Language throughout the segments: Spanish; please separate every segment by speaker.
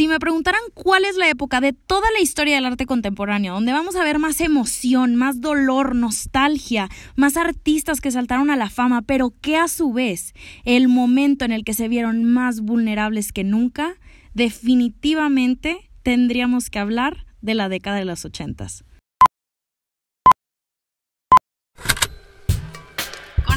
Speaker 1: Si me preguntaran cuál es la época de toda la historia del arte contemporáneo, donde vamos a ver más emoción, más dolor, nostalgia, más artistas que saltaron a la fama, pero que a su vez el momento en el que se vieron más vulnerables que nunca, definitivamente tendríamos que hablar de la década de los ochentas.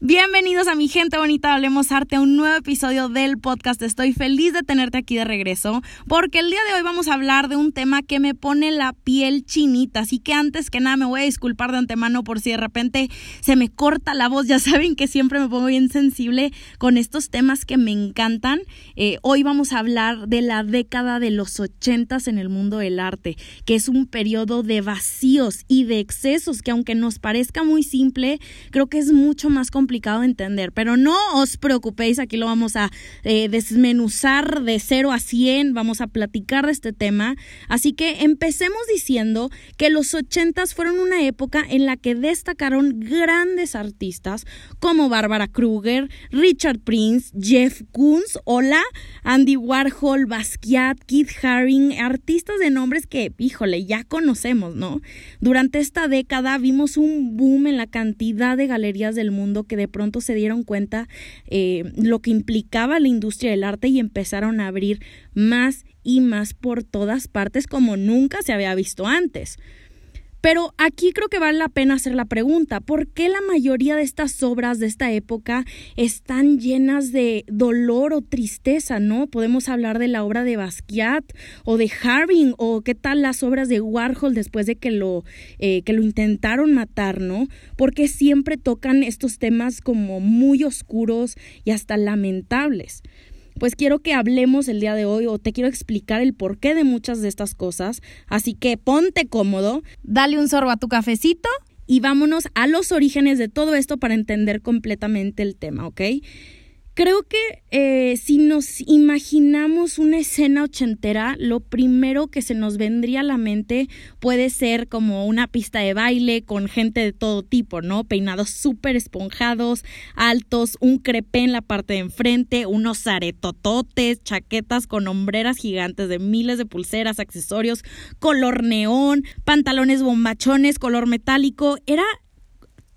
Speaker 1: Bienvenidos a mi gente bonita, hablemos arte, a un nuevo episodio del podcast. Estoy feliz de tenerte aquí de regreso porque el día de hoy vamos a hablar de un tema que me pone la piel chinita. Así que antes que nada me voy a disculpar de antemano por si de repente se me corta la voz. Ya saben que siempre me pongo bien sensible con estos temas que me encantan. Eh, hoy vamos a hablar de la década de los ochentas en el mundo del arte, que es un periodo de vacíos y de excesos que aunque nos parezca muy simple, creo que es mucho más complicado complicado de entender, pero no os preocupéis, aquí lo vamos a eh, desmenuzar de 0 a 100, vamos a platicar de este tema. Así que empecemos diciendo que los 80 fueron una época en la que destacaron grandes artistas como Barbara Kruger, Richard Prince, Jeff Koons, hola, Andy Warhol, Basquiat, Keith Haring, artistas de nombres que, híjole, ya conocemos, ¿no? Durante esta década vimos un boom en la cantidad de galerías del mundo que de pronto se dieron cuenta eh, lo que implicaba la industria del arte y empezaron a abrir más y más por todas partes como nunca se había visto antes. Pero aquí creo que vale la pena hacer la pregunta, ¿por qué la mayoría de estas obras de esta época están llenas de dolor o tristeza, no? Podemos hablar de la obra de Basquiat o de Harbin o qué tal las obras de Warhol después de que lo, eh, que lo intentaron matar, ¿no? Porque siempre tocan estos temas como muy oscuros y hasta lamentables pues quiero que hablemos el día de hoy o te quiero explicar el porqué de muchas de estas cosas. Así que ponte cómodo, dale un sorbo a tu cafecito y vámonos a los orígenes de todo esto para entender completamente el tema, ¿ok? Creo que eh, si nos imaginamos una escena ochentera, lo primero que se nos vendría a la mente puede ser como una pista de baile con gente de todo tipo, ¿no? Peinados súper esponjados, altos, un crepé en la parte de enfrente, unos aretototes, chaquetas con hombreras gigantes de miles de pulseras, accesorios, color neón, pantalones bombachones, color metálico. Era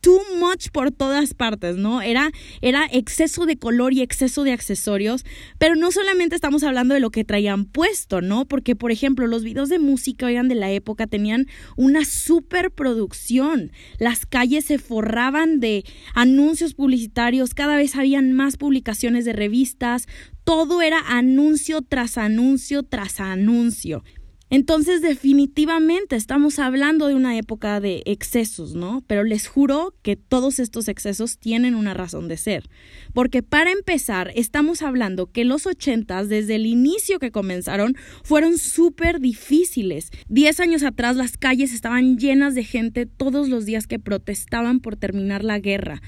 Speaker 1: too much por todas partes, ¿no? Era, era exceso de color y exceso de accesorios, pero no solamente estamos hablando de lo que traían puesto, ¿no? Porque, por ejemplo, los videos de música, oigan, de la época tenían una superproducción. Las calles se forraban de anuncios publicitarios, cada vez habían más publicaciones de revistas, todo era anuncio tras anuncio tras anuncio. Entonces definitivamente estamos hablando de una época de excesos, ¿no? Pero les juro que todos estos excesos tienen una razón de ser. Porque para empezar, estamos hablando que los ochentas, desde el inicio que comenzaron, fueron súper difíciles. Diez años atrás las calles estaban llenas de gente todos los días que protestaban por terminar la guerra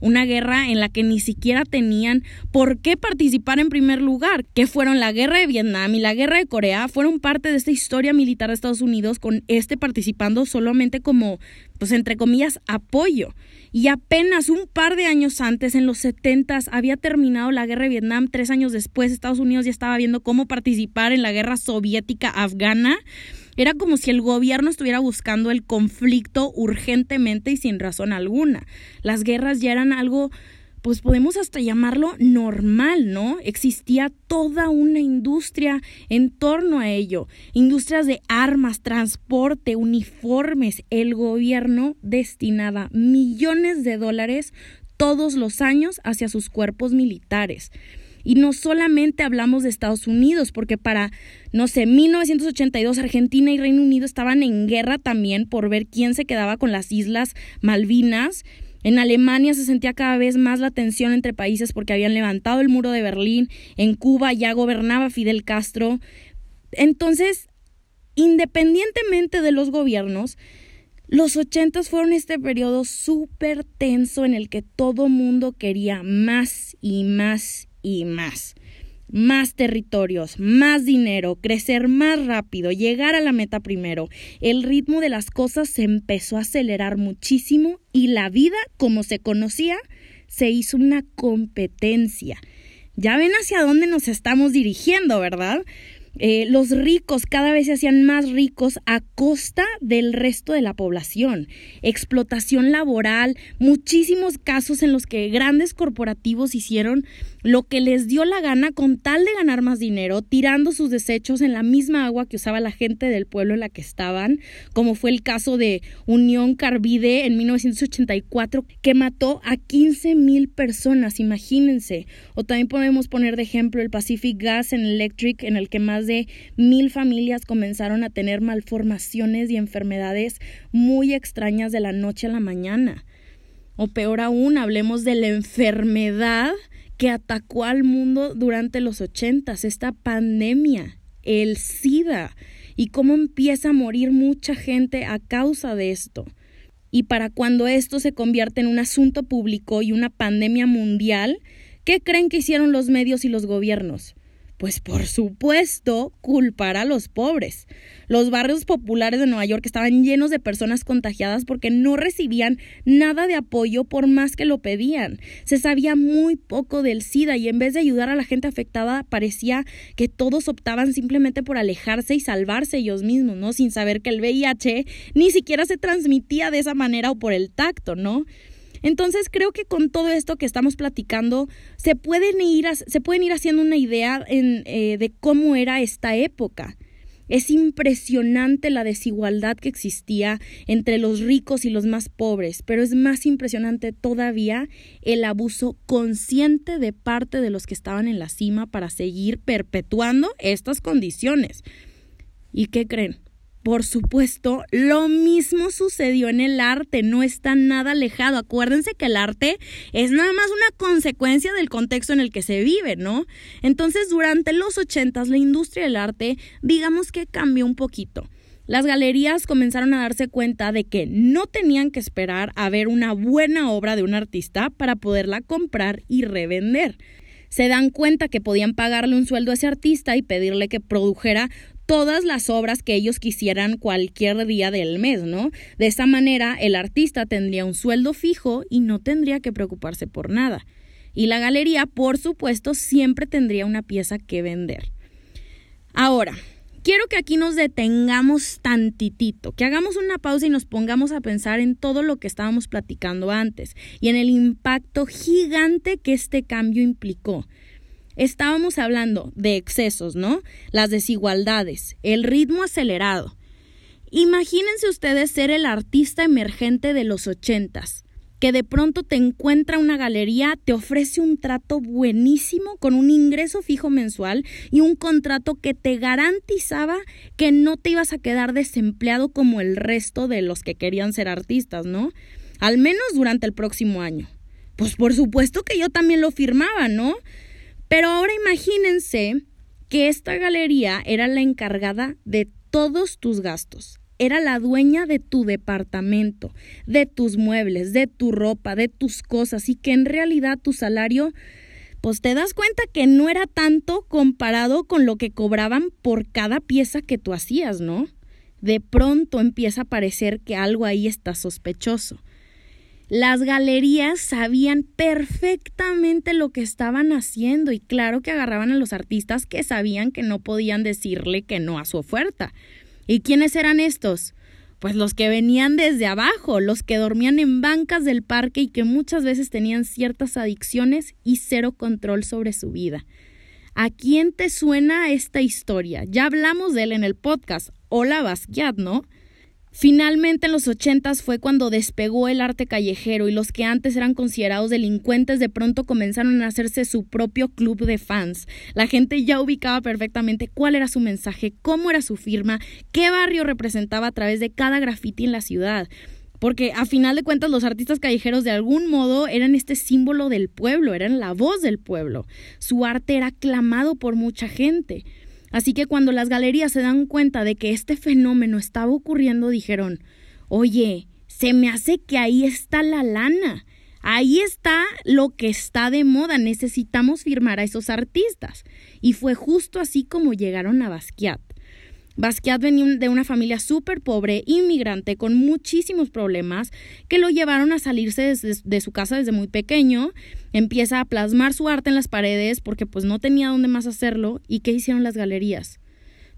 Speaker 1: una guerra en la que ni siquiera tenían por qué participar en primer lugar, que fueron la guerra de Vietnam y la guerra de Corea, fueron parte de esta historia militar de Estados Unidos con este participando solamente como, pues entre comillas, apoyo. Y apenas un par de años antes, en los 70 había terminado la guerra de Vietnam. Tres años después, Estados Unidos ya estaba viendo cómo participar en la guerra soviética afgana. Era como si el gobierno estuviera buscando el conflicto urgentemente y sin razón alguna. Las guerras ya eran algo pues podemos hasta llamarlo normal, ¿no? Existía toda una industria en torno a ello, industrias de armas, transporte, uniformes. El gobierno destinaba millones de dólares todos los años hacia sus cuerpos militares. Y no solamente hablamos de Estados Unidos, porque para, no sé, 1982 Argentina y Reino Unido estaban en guerra también por ver quién se quedaba con las Islas Malvinas. En Alemania se sentía cada vez más la tensión entre países porque habían levantado el muro de Berlín. En Cuba ya gobernaba Fidel Castro. Entonces, independientemente de los gobiernos, los ochentas fueron este periodo súper tenso en el que todo mundo quería más y más y más. más territorios, más dinero, crecer más rápido, llegar a la meta primero. El ritmo de las cosas se empezó a acelerar muchísimo y la vida, como se conocía, se hizo una competencia. Ya ven hacia dónde nos estamos dirigiendo, ¿verdad? Eh, los ricos cada vez se hacían más ricos a costa del resto de la población. Explotación laboral, muchísimos casos en los que grandes corporativos hicieron lo que les dio la gana con tal de ganar más dinero, tirando sus desechos en la misma agua que usaba la gente del pueblo en la que estaban, como fue el caso de Unión Carbide en 1984, que mató a 15 mil personas, imagínense. O también podemos poner de ejemplo el Pacific Gas and Electric, en el que más de mil familias comenzaron a tener malformaciones y enfermedades muy extrañas de la noche a la mañana. O peor aún, hablemos de la enfermedad que atacó al mundo durante los ochentas, esta pandemia, el SIDA, y cómo empieza a morir mucha gente a causa de esto. Y para cuando esto se convierte en un asunto público y una pandemia mundial, ¿qué creen que hicieron los medios y los gobiernos? Pues por supuesto, culpar a los pobres. Los barrios populares de Nueva York estaban llenos de personas contagiadas porque no recibían nada de apoyo por más que lo pedían. Se sabía muy poco del SIDA y en vez de ayudar a la gente afectada parecía que todos optaban simplemente por alejarse y salvarse ellos mismos, ¿no? Sin saber que el VIH ni siquiera se transmitía de esa manera o por el tacto, ¿no? Entonces creo que con todo esto que estamos platicando se pueden ir, se pueden ir haciendo una idea eh, de cómo era esta época. Es impresionante la desigualdad que existía entre los ricos y los más pobres, pero es más impresionante todavía el abuso consciente de parte de los que estaban en la cima para seguir perpetuando estas condiciones. ¿Y qué creen? Por supuesto, lo mismo sucedió en el arte, no está nada alejado. Acuérdense que el arte es nada más una consecuencia del contexto en el que se vive, ¿no? Entonces, durante los ochentas, la industria del arte, digamos que cambió un poquito. Las galerías comenzaron a darse cuenta de que no tenían que esperar a ver una buena obra de un artista para poderla comprar y revender se dan cuenta que podían pagarle un sueldo a ese artista y pedirle que produjera todas las obras que ellos quisieran cualquier día del mes, ¿no? De esa manera el artista tendría un sueldo fijo y no tendría que preocuparse por nada. Y la galería, por supuesto, siempre tendría una pieza que vender. Ahora, quiero que aquí nos detengamos tantitito, que hagamos una pausa y nos pongamos a pensar en todo lo que estábamos platicando antes y en el impacto gigante que este cambio implicó. Estábamos hablando de excesos, ¿no? Las desigualdades, el ritmo acelerado. Imagínense ustedes ser el artista emergente de los ochentas, que de pronto te encuentra una galería, te ofrece un trato buenísimo con un ingreso fijo mensual y un contrato que te garantizaba que no te ibas a quedar desempleado como el resto de los que querían ser artistas, ¿no? Al menos durante el próximo año. Pues por supuesto que yo también lo firmaba, ¿no? Pero ahora imagínense que esta galería era la encargada de todos tus gastos. Era la dueña de tu departamento, de tus muebles, de tu ropa, de tus cosas y que en realidad tu salario, pues te das cuenta que no era tanto comparado con lo que cobraban por cada pieza que tú hacías, ¿no? De pronto empieza a parecer que algo ahí está sospechoso. Las galerías sabían perfectamente lo que estaban haciendo y claro que agarraban a los artistas que sabían que no podían decirle que no a su oferta. ¿Y quiénes eran estos? Pues los que venían desde abajo, los que dormían en bancas del parque y que muchas veces tenían ciertas adicciones y cero control sobre su vida. ¿A quién te suena esta historia? Ya hablamos de él en el podcast. Hola Basquiat, ¿no? Finalmente en los ochentas fue cuando despegó el arte callejero y los que antes eran considerados delincuentes de pronto comenzaron a hacerse su propio club de fans. La gente ya ubicaba perfectamente cuál era su mensaje, cómo era su firma, qué barrio representaba a través de cada graffiti en la ciudad. Porque a final de cuentas los artistas callejeros de algún modo eran este símbolo del pueblo, eran la voz del pueblo. Su arte era aclamado por mucha gente. Así que cuando las galerías se dan cuenta de que este fenómeno estaba ocurriendo, dijeron, oye, se me hace que ahí está la lana. ahí está lo que está de moda, necesitamos firmar a esos artistas. Y fue justo así como llegaron a Basquiat. Basquiat venía de una familia súper pobre, inmigrante, con muchísimos problemas, que lo llevaron a salirse de su casa desde muy pequeño. Empieza a plasmar su arte en las paredes porque pues no tenía dónde más hacerlo. ¿Y qué hicieron las galerías?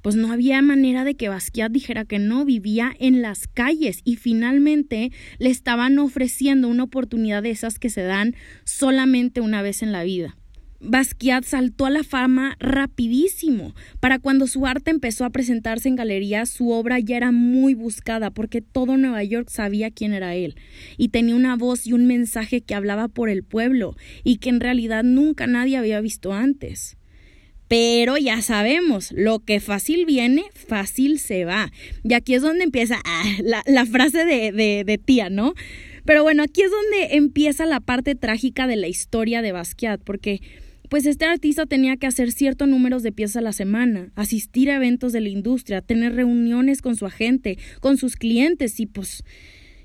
Speaker 1: Pues no había manera de que Basquiat dijera que no, vivía en las calles y finalmente le estaban ofreciendo una oportunidad de esas que se dan solamente una vez en la vida. Basquiat saltó a la fama rapidísimo. Para cuando su arte empezó a presentarse en galerías, su obra ya era muy buscada porque todo Nueva York sabía quién era él y tenía una voz y un mensaje que hablaba por el pueblo y que en realidad nunca nadie había visto antes. Pero ya sabemos, lo que fácil viene, fácil se va. Y aquí es donde empieza ah, la, frase de, de, de tía, ¿no? Pero bueno, aquí es donde empieza la parte trágica de la historia de Basquiat, porque pues este artista tenía que hacer ciertos números de piezas a la semana, asistir a eventos de la industria, tener reuniones con su agente, con sus clientes y pues,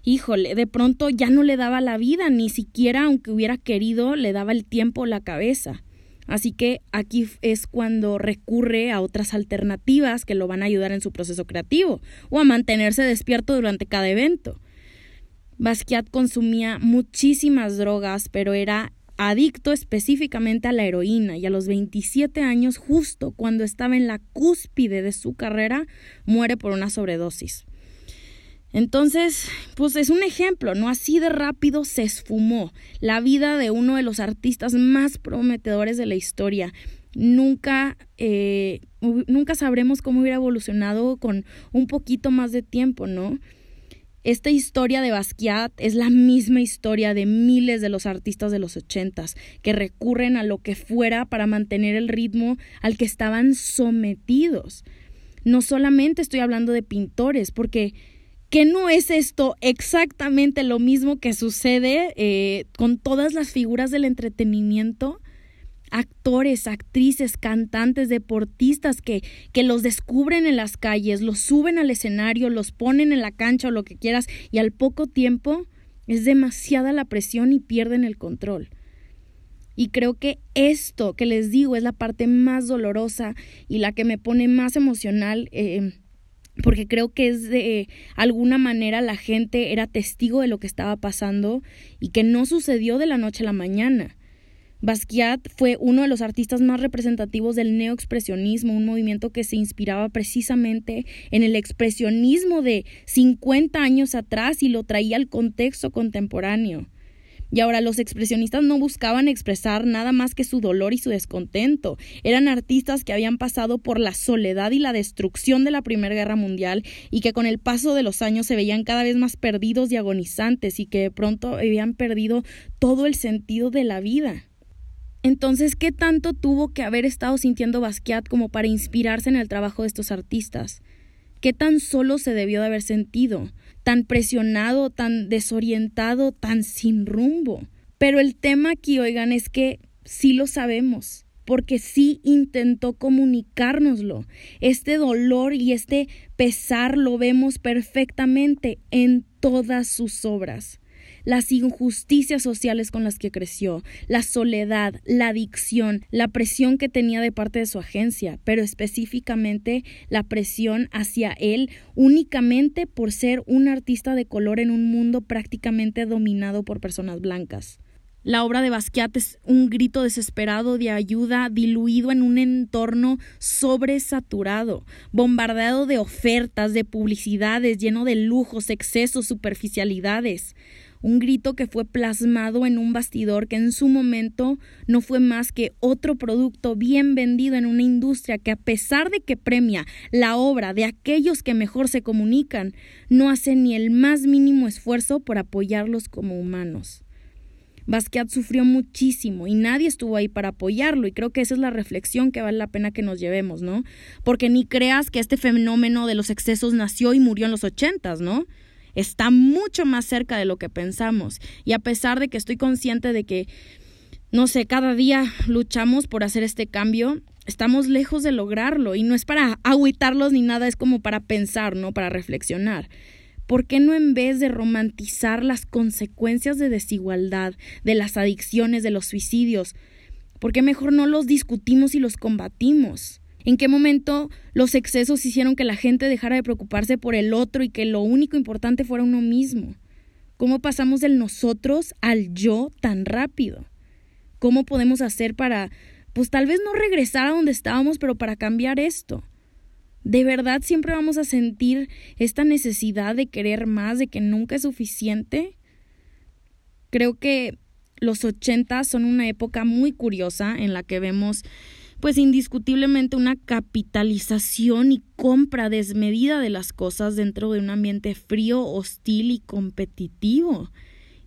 Speaker 1: híjole, de pronto ya no le daba la vida, ni siquiera aunque hubiera querido, le daba el tiempo o la cabeza. Así que aquí es cuando recurre a otras alternativas que lo van a ayudar en su proceso creativo o a mantenerse despierto durante cada evento. Basquiat consumía muchísimas drogas, pero era adicto específicamente a la heroína y a los 27 años, justo cuando estaba en la cúspide de su carrera, muere por una sobredosis. Entonces, pues es un ejemplo, ¿no? Así de rápido se esfumó la vida de uno de los artistas más prometedores de la historia. Nunca, eh, nunca sabremos cómo hubiera evolucionado con un poquito más de tiempo, ¿no? Esta historia de Basquiat es la misma historia de miles de los artistas de los ochentas que recurren a lo que fuera para mantener el ritmo al que estaban sometidos. No solamente estoy hablando de pintores, porque ¿qué no es esto exactamente lo mismo que sucede eh, con todas las figuras del entretenimiento? Actores, actrices, cantantes, deportistas que, que los descubren en las calles, los suben al escenario, los ponen en la cancha o lo que quieras y al poco tiempo es demasiada la presión y pierden el control. Y creo que esto que les digo es la parte más dolorosa y la que me pone más emocional, eh, porque creo que es de alguna manera la gente era testigo de lo que estaba pasando y que no sucedió de la noche a la mañana. Basquiat fue uno de los artistas más representativos del neoexpresionismo, un movimiento que se inspiraba precisamente en el expresionismo de 50 años atrás y lo traía al contexto contemporáneo. Y ahora los expresionistas no buscaban expresar nada más que su dolor y su descontento. Eran artistas que habían pasado por la soledad y la destrucción de la Primera Guerra Mundial y que con el paso de los años se veían cada vez más perdidos y agonizantes y que de pronto habían perdido todo el sentido de la vida. Entonces, ¿qué tanto tuvo que haber estado sintiendo Basquiat como para inspirarse en el trabajo de estos artistas? ¿Qué tan solo se debió de haber sentido? ¿Tan presionado, tan desorientado, tan sin rumbo? Pero el tema aquí, oigan, es que sí lo sabemos, porque sí intentó comunicárnoslo. Este dolor y este pesar lo vemos perfectamente en todas sus obras las injusticias sociales con las que creció, la soledad, la adicción, la presión que tenía de parte de su agencia, pero específicamente la presión hacia él únicamente por ser un artista de color en un mundo prácticamente dominado por personas blancas. La obra de Basquiat es un grito desesperado de ayuda diluido en un entorno sobresaturado, bombardeado de ofertas, de publicidades, lleno de lujos, excesos, superficialidades un grito que fue plasmado en un bastidor que en su momento no fue más que otro producto bien vendido en una industria que a pesar de que premia la obra de aquellos que mejor se comunican, no hace ni el más mínimo esfuerzo por apoyarlos como humanos. Basquiat sufrió muchísimo y nadie estuvo ahí para apoyarlo y creo que esa es la reflexión que vale la pena que nos llevemos, ¿no? Porque ni creas que este fenómeno de los excesos nació y murió en los ochentas, ¿no? Está mucho más cerca de lo que pensamos. Y a pesar de que estoy consciente de que, no sé, cada día luchamos por hacer este cambio, estamos lejos de lograrlo. Y no es para agüitarlos ni nada, es como para pensar, ¿no? Para reflexionar. ¿Por qué no en vez de romantizar las consecuencias de desigualdad, de las adicciones, de los suicidios, ¿por qué mejor no los discutimos y los combatimos? ¿En qué momento los excesos hicieron que la gente dejara de preocuparse por el otro y que lo único importante fuera uno mismo? ¿Cómo pasamos del nosotros al yo tan rápido? ¿Cómo podemos hacer para, pues tal vez no regresar a donde estábamos, pero para cambiar esto? ¿De verdad siempre vamos a sentir esta necesidad de querer más, de que nunca es suficiente? Creo que los 80 son una época muy curiosa en la que vemos pues indiscutiblemente una capitalización y compra desmedida de las cosas dentro de un ambiente frío, hostil y competitivo.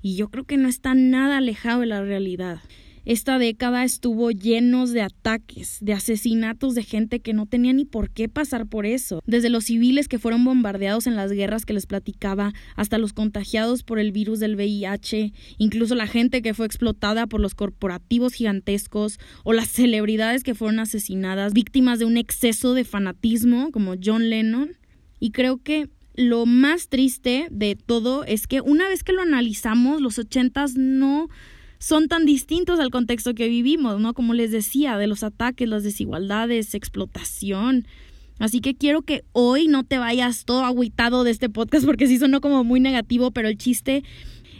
Speaker 1: Y yo creo que no está nada alejado de la realidad. Esta década estuvo llenos de ataques, de asesinatos de gente que no tenía ni por qué pasar por eso, desde los civiles que fueron bombardeados en las guerras que les platicaba, hasta los contagiados por el virus del VIH, incluso la gente que fue explotada por los corporativos gigantescos o las celebridades que fueron asesinadas, víctimas de un exceso de fanatismo como John Lennon. Y creo que lo más triste de todo es que una vez que lo analizamos, los ochentas no son tan distintos al contexto que vivimos, ¿no? Como les decía, de los ataques, las desigualdades, explotación. Así que quiero que hoy no te vayas todo agüitado de este podcast porque sí sonó como muy negativo, pero el chiste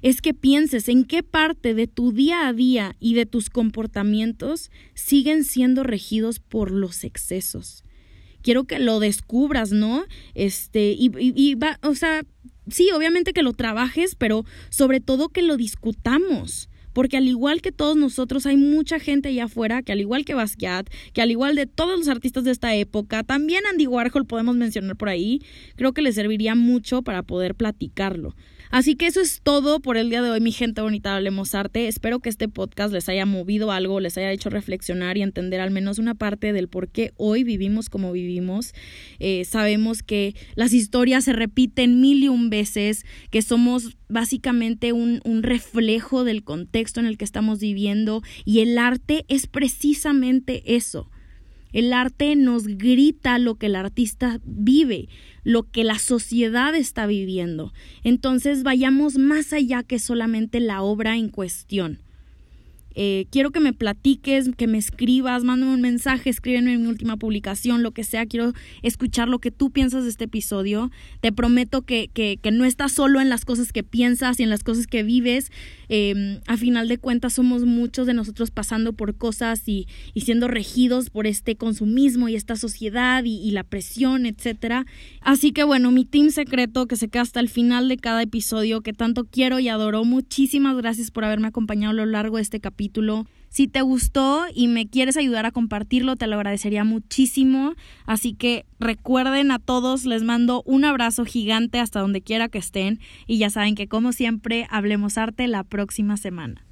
Speaker 1: es que pienses en qué parte de tu día a día y de tus comportamientos siguen siendo regidos por los excesos. Quiero que lo descubras, ¿no? Este, y, y, y va, o sea, sí, obviamente que lo trabajes, pero sobre todo que lo discutamos porque al igual que todos nosotros hay mucha gente allá afuera que al igual que Basquiat, que al igual de todos los artistas de esta época, también Andy Warhol podemos mencionar por ahí, creo que le serviría mucho para poder platicarlo. Así que eso es todo por el día de hoy, mi gente bonita, hablemos arte. Espero que este podcast les haya movido algo, les haya hecho reflexionar y entender al menos una parte del por qué hoy vivimos como vivimos. Eh, sabemos que las historias se repiten mil y un veces, que somos básicamente un, un reflejo del contexto en el que estamos viviendo y el arte es precisamente eso el arte nos grita lo que el artista vive, lo que la sociedad está viviendo. Entonces vayamos más allá que solamente la obra en cuestión. Eh, quiero que me platiques, que me escribas, mándame un mensaje, escríbeme en mi última publicación, lo que sea. Quiero escuchar lo que tú piensas de este episodio. Te prometo que, que, que no estás solo en las cosas que piensas y en las cosas que vives. Eh, a final de cuentas, somos muchos de nosotros pasando por cosas y, y siendo regidos por este consumismo y esta sociedad y, y la presión, etcétera. Así que bueno, mi team secreto que se queda hasta el final de cada episodio, que tanto quiero y adoro. Muchísimas gracias por haberme acompañado a lo largo de este si te gustó y me quieres ayudar a compartirlo, te lo agradecería muchísimo. Así que recuerden a todos, les mando un abrazo gigante hasta donde quiera que estén y ya saben que como siempre, hablemos arte la próxima semana.